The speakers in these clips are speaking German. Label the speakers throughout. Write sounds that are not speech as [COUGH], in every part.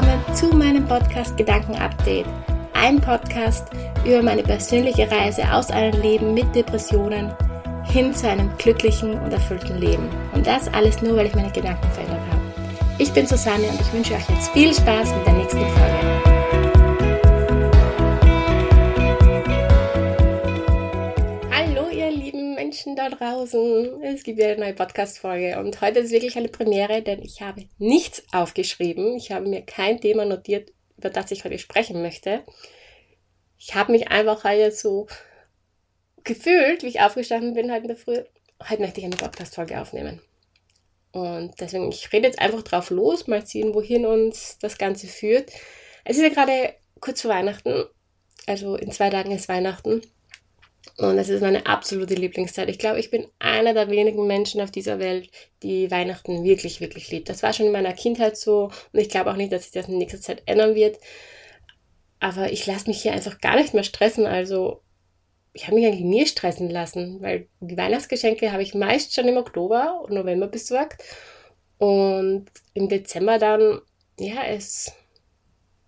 Speaker 1: willkommen zu meinem Podcast Gedanken Update. Ein Podcast über meine persönliche Reise aus einem Leben mit Depressionen hin zu einem glücklichen und erfüllten Leben. Und das alles nur, weil ich meine Gedanken verändert habe. Ich bin Susanne und ich wünsche euch jetzt viel Spaß mit der nächsten Folge. Da draußen. Es gibt wieder eine neue Podcast-Folge und heute ist wirklich eine Premiere, denn ich habe nichts aufgeschrieben. Ich habe mir kein Thema notiert, über das ich heute sprechen möchte. Ich habe mich einfach heute so gefühlt, wie ich aufgestanden bin heute in der Früh. Heute möchte ich eine Podcast-Folge aufnehmen. Und deswegen, ich rede jetzt einfach drauf los, mal sehen, wohin uns das Ganze führt. Es ist ja gerade kurz vor Weihnachten, also in zwei Tagen ist Weihnachten. Und es ist meine absolute Lieblingszeit. Ich glaube, ich bin einer der wenigen Menschen auf dieser Welt, die Weihnachten wirklich, wirklich liebt. Das war schon in meiner Kindheit so und ich glaube auch nicht, dass sich das in nächster Zeit ändern wird. Aber ich lasse mich hier einfach gar nicht mehr stressen. Also ich habe mich eigentlich nie stressen lassen, weil die Weihnachtsgeschenke habe ich meist schon im Oktober und November besorgt. Und im Dezember dann, ja, es.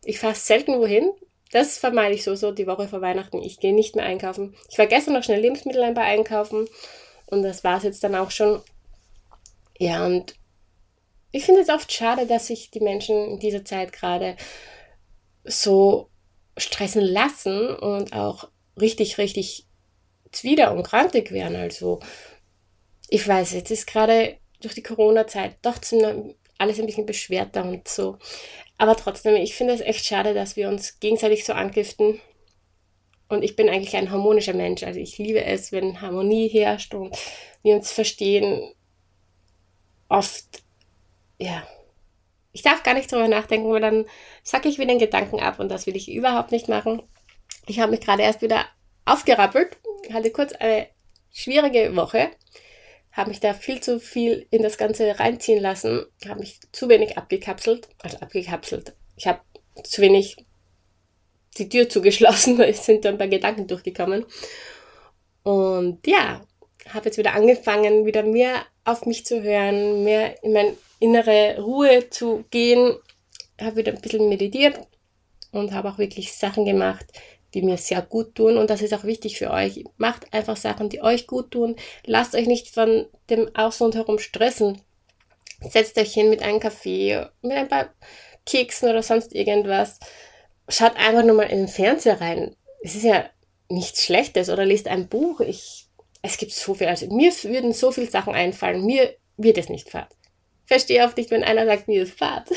Speaker 1: Ich fahre selten wohin. Das vermeide ich so, so die Woche vor Weihnachten. Ich gehe nicht mehr einkaufen. Ich war gestern noch schnell Lebensmittel ein paar einkaufen und das war es jetzt dann auch schon. Ja, und ich finde es oft schade, dass sich die Menschen in dieser Zeit gerade so stressen lassen und auch richtig, richtig zwider und krantig werden. Also, ich weiß, jetzt ist gerade durch die Corona-Zeit doch alles ein bisschen beschwerter und so. Aber trotzdem, ich finde es echt schade, dass wir uns gegenseitig so angiften. Und ich bin eigentlich ein harmonischer Mensch. Also ich liebe es, wenn Harmonie herrscht und wir uns verstehen. Oft, ja. Ich darf gar nicht drüber nachdenken, weil dann sacke ich wieder den Gedanken ab und das will ich überhaupt nicht machen. Ich habe mich gerade erst wieder aufgerappelt, hatte kurz eine schwierige Woche habe mich da viel zu viel in das Ganze reinziehen lassen, habe mich zu wenig abgekapselt, also abgekapselt. Ich habe zu wenig die Tür [LAUGHS] zugeschlossen, weil es sind dann ein paar Gedanken durchgekommen. Und ja, habe jetzt wieder angefangen, wieder mehr auf mich zu hören, mehr in meine innere Ruhe zu gehen, habe wieder ein bisschen meditiert und habe auch wirklich Sachen gemacht, die mir sehr gut tun. Und das ist auch wichtig für euch. Macht einfach Sachen, die euch gut tun. Lasst euch nicht von dem Außen und herum stressen. Setzt euch hin mit einem Kaffee, mit ein paar Keksen oder sonst irgendwas. Schaut einfach nur mal in den Fernseher rein. Es ist ja nichts Schlechtes oder lest ein Buch. Ich, es gibt so viel. Also mir würden so viele Sachen einfallen. Mir wird es nicht fad. Verstehe auch nicht, wenn einer sagt, mir ist fad.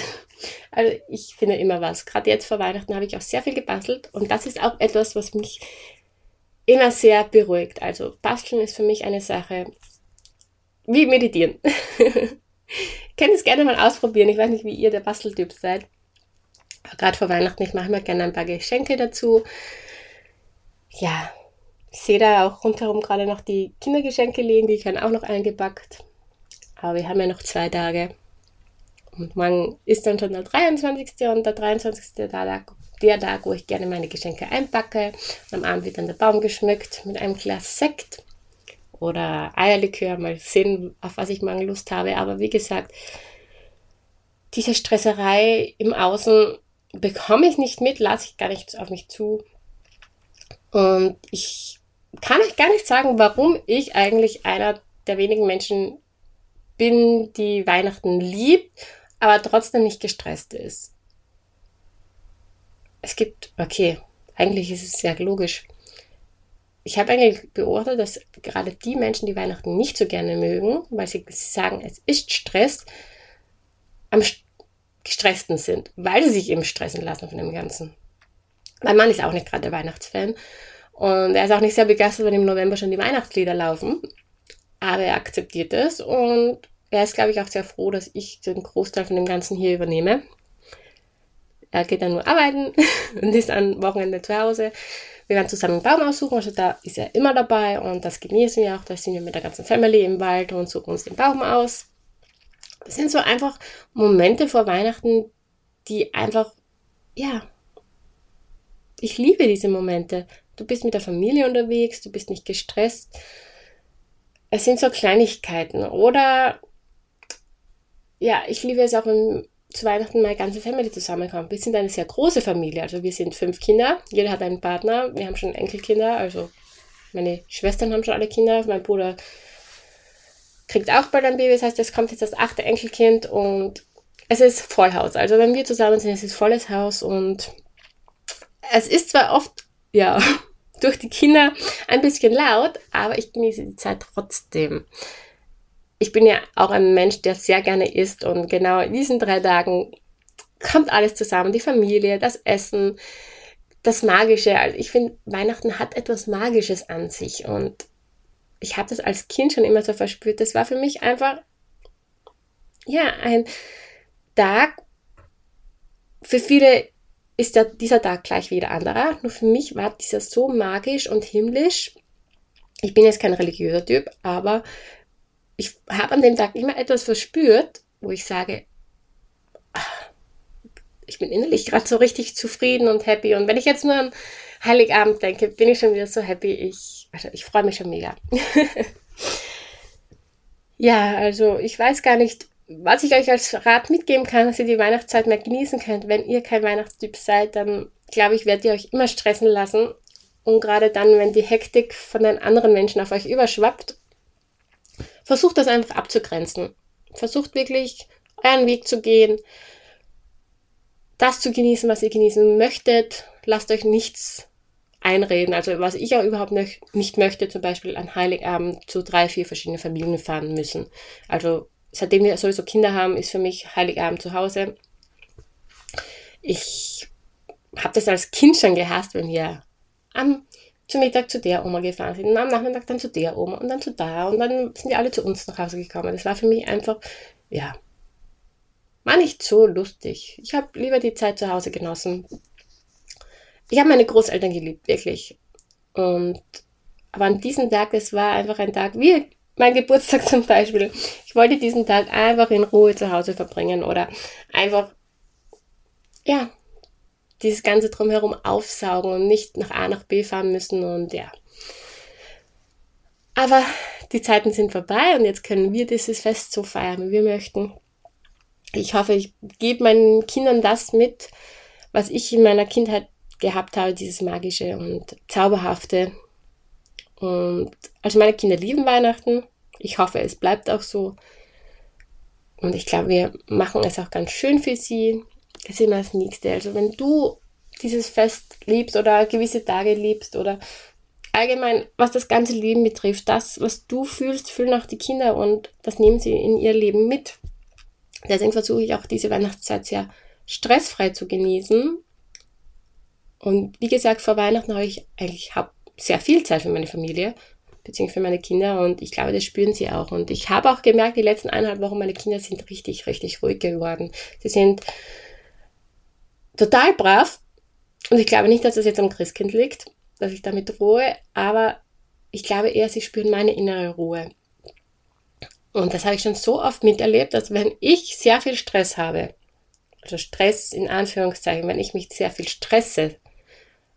Speaker 1: Also ich finde immer was. Gerade jetzt vor Weihnachten habe ich auch sehr viel gebastelt und das ist auch etwas, was mich immer sehr beruhigt. Also basteln ist für mich eine Sache wie meditieren. [LAUGHS] Könnt es gerne mal ausprobieren. Ich weiß nicht, wie ihr der Basteltyp seid. Aber gerade vor Weihnachten, ich mache mir gerne ein paar Geschenke dazu. Ja, ich sehe da auch rundherum gerade noch die Kindergeschenke liegen, die werden auch noch eingepackt. Aber wir haben ja noch zwei Tage. Und morgen ist dann schon der 23. und der 23. der Tag, der Tag, wo ich gerne meine Geschenke einpacke. Am Abend wird dann der Baum geschmückt mit einem Glas Sekt oder Eierlikör. Mal sehen, auf was ich morgen Lust habe. Aber wie gesagt, diese Stresserei im Außen bekomme ich nicht mit, lasse ich gar nicht auf mich zu. Und ich kann euch gar nicht sagen, warum ich eigentlich einer der wenigen Menschen bin, die Weihnachten liebt aber trotzdem nicht gestresst ist. Es gibt, okay, eigentlich ist es sehr logisch. Ich habe eigentlich beobachtet, dass gerade die Menschen, die Weihnachten nicht so gerne mögen, weil sie sagen, es ist Stress, am gestressten sind, weil sie sich eben stressen lassen von dem Ganzen. Mein Mann ist auch nicht gerade der Weihnachtsfan und er ist auch nicht sehr begeistert, wenn im November schon die Weihnachtslieder laufen. Aber er akzeptiert es und er ist, glaube ich, auch sehr froh, dass ich den Großteil von dem Ganzen hier übernehme. Er geht dann nur arbeiten [LAUGHS] und ist am Wochenende zu Hause. Wir werden zusammen einen Baum aussuchen, also da ist er immer dabei und das genießen wir auch. Da sind wir mit der ganzen Family im Wald und suchen uns den Baum aus. Das sind so einfach Momente vor Weihnachten, die einfach, ja, ich liebe diese Momente. Du bist mit der Familie unterwegs, du bist nicht gestresst. Es sind so Kleinigkeiten. Oder ja, ich liebe es auch, wenn zu Weihnachten meine ganze Family zusammenkommt. Wir sind eine sehr große Familie, also wir sind fünf Kinder, jeder hat einen Partner, wir haben schon Enkelkinder, also meine Schwestern haben schon alle Kinder, mein Bruder kriegt auch bald ein Baby, das heißt, es kommt jetzt das achte Enkelkind und es ist Vollhaus. Also wenn wir zusammen sind, es ist volles Haus und es ist zwar oft, ja, durch die Kinder ein bisschen laut, aber ich genieße die Zeit trotzdem. Ich bin ja auch ein Mensch, der sehr gerne isst und genau in diesen drei Tagen kommt alles zusammen. Die Familie, das Essen, das Magische. Also ich finde, Weihnachten hat etwas Magisches an sich und ich habe das als Kind schon immer so verspürt. Das war für mich einfach, ja, ein Tag. Für viele ist der, dieser Tag gleich wieder anderer. Nur für mich war dieser so magisch und himmlisch. Ich bin jetzt kein religiöser Typ, aber ich habe an dem Tag immer etwas verspürt, wo ich sage, ah, ich bin innerlich gerade so richtig zufrieden und happy. Und wenn ich jetzt nur an Heiligabend denke, bin ich schon wieder so happy. Ich, also ich freue mich schon mega. [LAUGHS] ja, also ich weiß gar nicht, was ich euch als Rat mitgeben kann, dass ihr die Weihnachtszeit mehr genießen könnt. Wenn ihr kein Weihnachtstyp seid, dann glaube ich, werdet ihr euch immer stressen lassen. Und gerade dann, wenn die Hektik von den anderen Menschen auf euch überschwappt, versucht das einfach abzugrenzen. Versucht wirklich euren Weg zu gehen, das zu genießen, was ihr genießen möchtet. Lasst euch nichts einreden. Also was ich auch überhaupt nicht möchte, zum Beispiel an Heiligabend zu drei, vier verschiedenen Familien fahren müssen. Also seitdem wir sowieso Kinder haben, ist für mich Heiligabend zu Hause. Ich habe das als Kind schon gehasst, wenn wir am zum Mittag zu der Oma gefahren sind und am Nachmittag dann zu der Oma und dann zu da und dann sind die alle zu uns nach Hause gekommen. Das war für mich einfach, ja, war nicht so lustig. Ich habe lieber die Zeit zu Hause genossen. Ich habe meine Großeltern geliebt, wirklich. Und aber an diesem Tag, es war einfach ein Tag wie mein Geburtstag zum Beispiel. Ich wollte diesen Tag einfach in Ruhe zu Hause verbringen oder einfach, ja, dieses ganze drumherum aufsaugen und nicht nach A nach B fahren müssen und ja. Aber die Zeiten sind vorbei und jetzt können wir dieses Fest so feiern, wie wir möchten. Ich hoffe, ich gebe meinen Kindern das mit, was ich in meiner Kindheit gehabt habe, dieses magische und zauberhafte. Und also meine Kinder lieben Weihnachten. Ich hoffe, es bleibt auch so. Und ich glaube, wir machen es auch ganz schön für sie. Das ist immer das Nächste. Also wenn du dieses Fest liebst oder gewisse Tage liebst oder allgemein, was das ganze Leben betrifft, das, was du fühlst, fühlen auch die Kinder und das nehmen sie in ihr Leben mit. Deswegen versuche ich auch diese Weihnachtszeit sehr stressfrei zu genießen. Und wie gesagt, vor Weihnachten habe ich eigentlich sehr viel Zeit für meine Familie beziehungsweise für meine Kinder und ich glaube, das spüren sie auch. Und ich habe auch gemerkt, die letzten eineinhalb Wochen, meine Kinder sind richtig, richtig ruhig geworden. Sie sind total brav und ich glaube nicht, dass es jetzt am Christkind liegt, dass ich damit ruhe, aber ich glaube eher, sie spüren meine innere Ruhe. Und das habe ich schon so oft miterlebt, dass wenn ich sehr viel Stress habe, also Stress in Anführungszeichen, wenn ich mich sehr viel stresse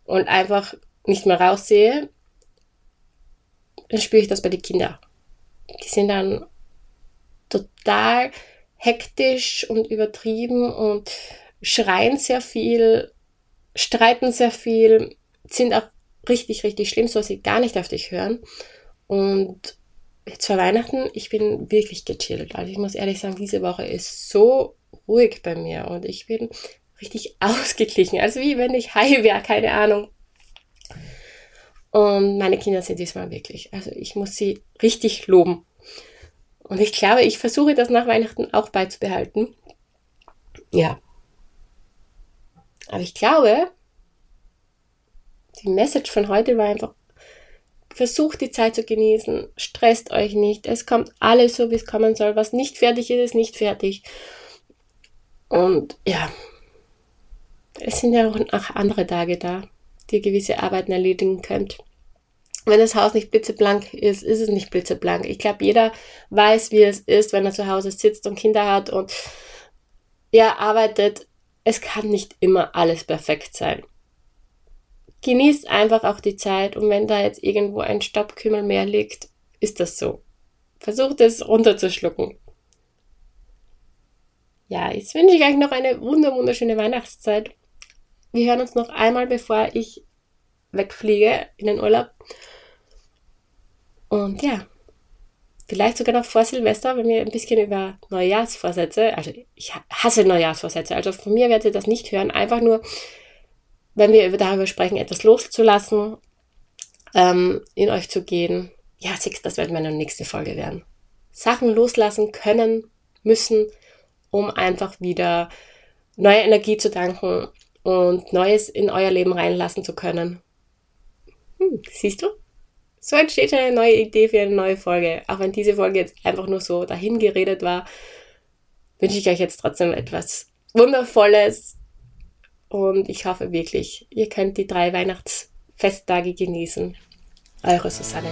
Speaker 1: und einfach nicht mehr raussehe, dann spüre ich das bei den Kindern. Die sind dann total hektisch und übertrieben und schreien sehr viel, streiten sehr viel, sind auch richtig, richtig schlimm, so dass sie gar nicht auf dich hören. Und jetzt vor Weihnachten, ich bin wirklich gechillt. Also ich muss ehrlich sagen, diese Woche ist so ruhig bei mir und ich bin richtig [LAUGHS] ausgeglichen. Also wie wenn ich high wäre, keine Ahnung. Und meine Kinder sind diesmal wirklich. Also ich muss sie richtig loben. Und ich glaube, ich versuche das nach Weihnachten auch beizubehalten. Ja. Aber ich glaube, die Message von heute war einfach, versucht die Zeit zu genießen, stresst euch nicht, es kommt alles so, wie es kommen soll. Was nicht fertig ist, ist nicht fertig. Und ja, es sind ja auch andere Tage da die gewisse Arbeiten erledigen könnt. Wenn das Haus nicht blitzeblank ist, ist es nicht blitzeblank. Ich glaube, jeder weiß, wie es ist, wenn er zu Hause sitzt und Kinder hat und er arbeitet. Es kann nicht immer alles perfekt sein. Genießt einfach auch die Zeit und wenn da jetzt irgendwo ein Staubkümmel mehr liegt, ist das so. Versucht es runterzuschlucken. ja, jetzt wünsche ich euch noch eine wunder wunderschöne Weihnachtszeit. Wir hören uns noch einmal, bevor ich wegfliege in den Urlaub. Und ja, vielleicht sogar noch vor Silvester, wenn wir ein bisschen über Neujahrsvorsätze, also ich hasse Neujahrsvorsätze, also von mir werdet ihr das nicht hören, einfach nur, wenn wir darüber sprechen, etwas loszulassen, ähm, in euch zu gehen. Ja, sechs, das wird meine nächste Folge werden. Sachen loslassen können, müssen, um einfach wieder neue Energie zu danken und Neues in euer Leben reinlassen zu können. Hm, siehst du? So entsteht eine neue Idee für eine neue Folge. Auch wenn diese Folge jetzt einfach nur so dahin geredet war, wünsche ich euch jetzt trotzdem etwas Wundervolles. Und ich hoffe wirklich, ihr könnt die drei Weihnachtsfesttage genießen. Eure Susanne.